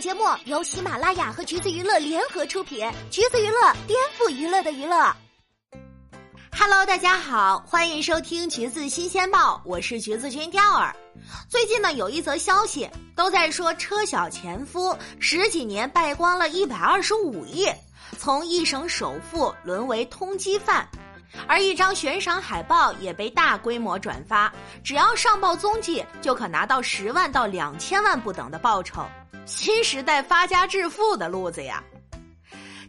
节目由喜马拉雅和橘子娱乐联合出品，橘子娱乐颠覆娱乐的娱乐。Hello，大家好，欢迎收听橘子新鲜报，我是橘子君钓儿。最近呢，有一则消息都在说车晓前夫十几年败光了一百二十五亿，从一省首富沦为通缉犯。而一张悬赏海报也被大规模转发，只要上报踪迹，就可拿到十万到两千万不等的报酬。新时代发家致富的路子呀！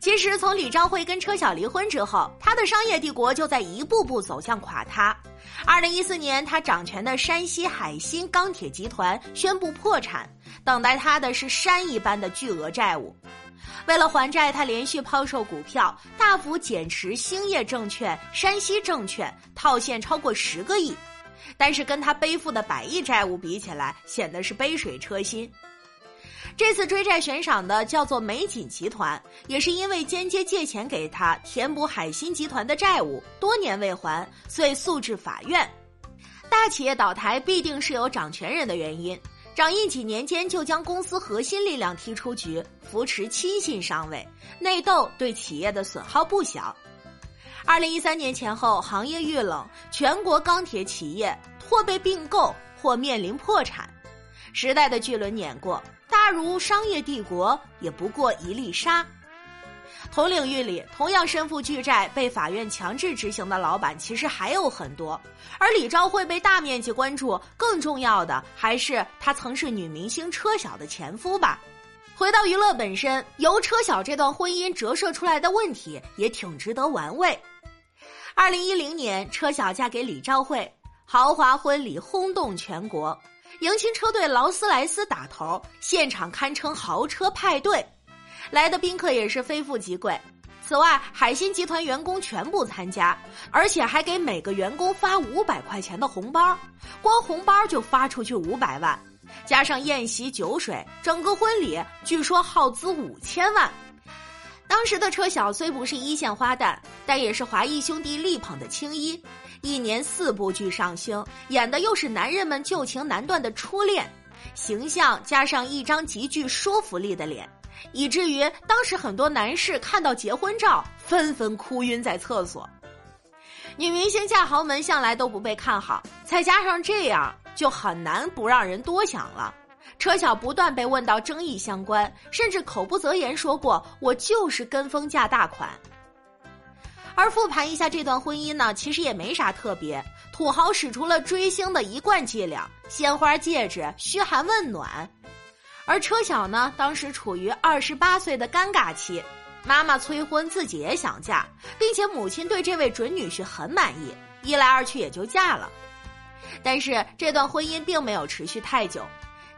其实从李兆辉跟车晓离婚之后，他的商业帝国就在一步步走向垮塌。二零一四年，他掌权的山西海鑫钢铁集团宣布破产，等待他的是山一般的巨额债务。为了还债，他连续抛售股票，大幅减持兴业证券、山西证券，套现超过十个亿。但是跟他背负的百亿债务比起来，显得是杯水车薪。这次追债悬赏的叫做美锦集团，也是因为间接借钱给他填补海鑫集团的债务，多年未还，遂诉至法院。大企业倒台必定是有掌权人的原因。掌印几年间就将公司核心力量踢出局，扶持亲信上位，内斗对企业的损耗不小。二零一三年前后，行业遇冷，全国钢铁企业或被并购，或面临破产。时代的巨轮碾过，大如商业帝国，也不过一粒沙。同领域里同样身负巨债、被法院强制执行的老板，其实还有很多。而李兆会被大面积关注，更重要的还是他曾是女明星车晓的前夫吧。回到娱乐本身，由车晓这段婚姻折射出来的问题也挺值得玩味。二零一零年，车晓嫁给李兆辉，豪华婚礼轰动全国，迎亲车队劳斯莱斯打头，现场堪称豪车派对。来的宾客也是非富即贵，此外，海鑫集团员工全部参加，而且还给每个员工发五百块钱的红包，光红包就发出去五百万，加上宴席酒水，整个婚礼据说耗资五千万。当时的车晓虽不是一线花旦，但也是华谊兄弟力捧的青衣，一年四部剧上星，演的又是男人们旧情难断的初恋，形象加上一张极具说服力的脸。以至于当时很多男士看到结婚照，纷纷哭晕在厕所。女明星嫁豪门向来都不被看好，再加上这样，就很难不让人多想了。车晓不断被问到争议相关，甚至口不择言说过：“我就是跟风嫁大款。”而复盘一下这段婚姻呢，其实也没啥特别，土豪使出了追星的一贯伎俩：鲜花、戒指、嘘寒问暖。而车晓呢，当时处于二十八岁的尴尬期，妈妈催婚，自己也想嫁，并且母亲对这位准女婿很满意，一来二去也就嫁了。但是这段婚姻并没有持续太久，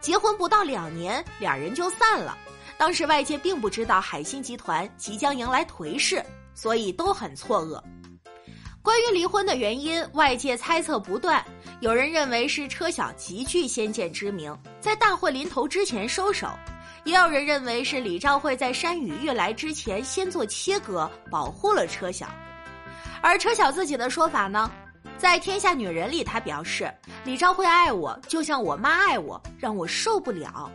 结婚不到两年，两人就散了。当时外界并不知道海鑫集团即将迎来颓势，所以都很错愕。关于离婚的原因，外界猜测不断。有人认为是车晓极具先见之明，在大祸临头之前收手；也有人认为是李兆会在山雨欲来之前先做切割，保护了车晓。而车晓自己的说法呢，在《天下女人》里，他表示李兆会爱我，就像我妈爱我，让我受不了。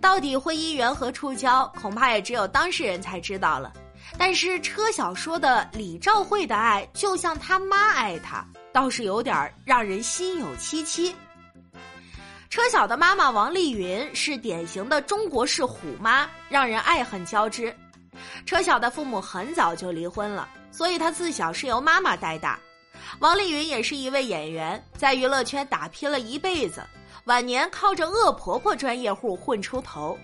到底婚姻缘何触礁，恐怕也只有当事人才知道了。但是车晓说的李兆慧的爱就像他妈爱他，倒是有点让人心有戚戚。车晓的妈妈王丽云是典型的中国式虎妈，让人爱恨交织。车晓的父母很早就离婚了，所以她自小是由妈妈带大。王丽云也是一位演员，在娱乐圈打拼了一辈子，晚年靠着恶婆婆专业户混出头。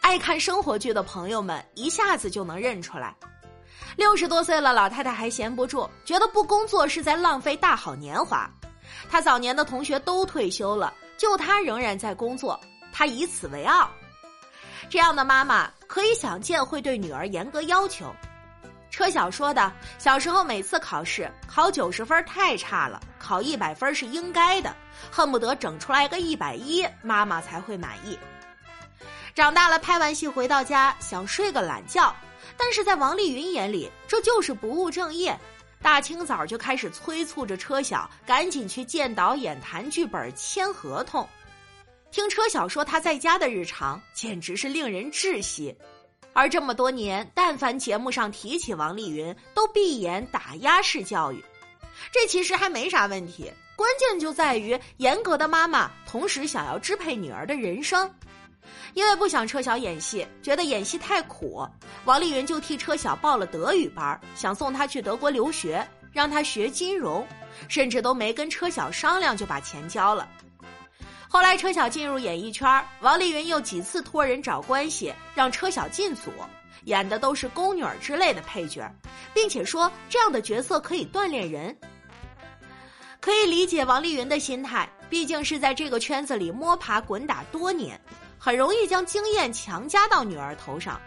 爱看生活剧的朋友们一下子就能认出来。六十多岁了，老太太还闲不住，觉得不工作是在浪费大好年华。她早年的同学都退休了，就她仍然在工作，她以此为傲。这样的妈妈可以想见会对女儿严格要求。车晓说的，小时候每次考试考九十分太差了，考一百分是应该的，恨不得整出来个一百一，妈妈才会满意。长大了，拍完戏回到家想睡个懒觉，但是在王丽云眼里，这就是不务正业。大清早就开始催促着车晓赶紧去见导演、谈剧本、签合同。听车晓说他在家的日常，简直是令人窒息。而这么多年，但凡节目上提起王丽云，都闭眼打压式教育。这其实还没啥问题，关键就在于严格的妈妈同时想要支配女儿的人生。因为不想车晓演戏，觉得演戏太苦，王丽云就替车晓报了德语班，想送他去德国留学，让他学金融，甚至都没跟车晓商量就把钱交了。后来车晓进入演艺圈，王丽云又几次托人找关系让车晓进组，演的都是宫女儿之类的配角，并且说这样的角色可以锻炼人。可以理解王丽云的心态，毕竟是在这个圈子里摸爬滚打多年。很容易将经验强加到女儿头上，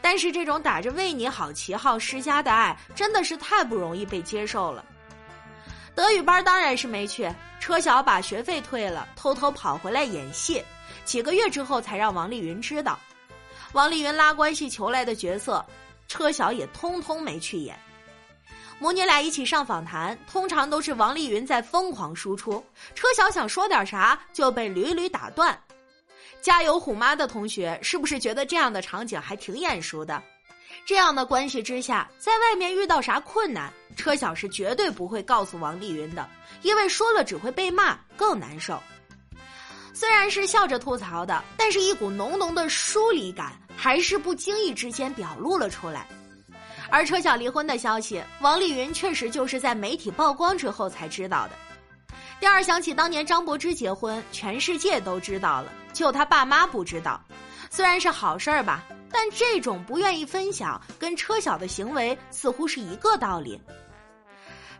但是这种打着为你好旗号施加的爱，真的是太不容易被接受了。德语班当然是没去，车晓把学费退了，偷偷跑回来演戏，几个月之后才让王丽云知道。王丽云拉关系求来的角色，车晓也通通没去演。母女俩一起上访谈，通常都是王丽云在疯狂输出，车晓想说点啥就被屡屡打断。家有虎妈的同学，是不是觉得这样的场景还挺眼熟的？这样的关系之下，在外面遇到啥困难，车晓是绝对不会告诉王丽云的，因为说了只会被骂，更难受。虽然是笑着吐槽的，但是一股浓浓的疏离感还是不经意之间表露了出来。而车晓离婚的消息，王丽云确实就是在媒体曝光之后才知道的。第二想起当年张柏芝结婚，全世界都知道了，就他爸妈不知道。虽然是好事儿吧，但这种不愿意分享，跟车晓的行为似乎是一个道理。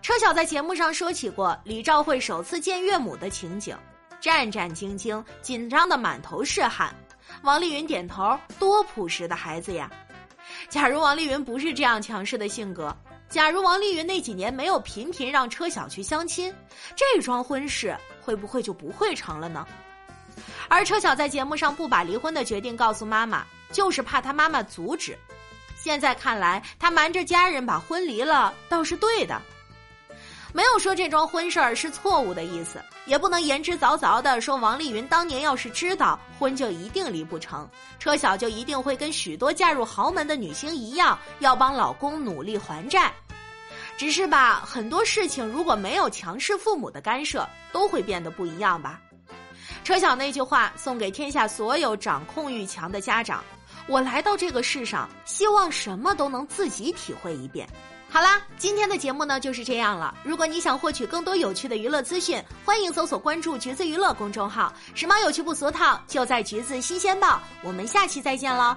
车晓在节目上说起过李兆慧首次见岳母的情景，战战兢兢，紧张的满头是汗。王丽云点头，多朴实的孩子呀。假如王丽云不是这样强势的性格。假如王丽云那几年没有频频让车晓去相亲，这桩婚事会不会就不会成了呢？而车晓在节目上不把离婚的决定告诉妈妈，就是怕他妈妈阻止。现在看来，他瞒着家人把婚离了，倒是对的。没有说这桩婚事儿是错误的意思，也不能言之凿凿的说王丽云当年要是知道婚就一定离不成，车晓就一定会跟许多嫁入豪门的女星一样，要帮老公努力还债。只是吧，很多事情如果没有强势父母的干涉，都会变得不一样吧。车晓那句话送给天下所有掌控欲强的家长：我来到这个世上，希望什么都能自己体会一遍。好啦，今天的节目呢就是这样了。如果你想获取更多有趣的娱乐资讯，欢迎搜索关注“橘子娱乐”公众号，时髦有趣不俗套，就在橘子新鲜报。我们下期再见喽。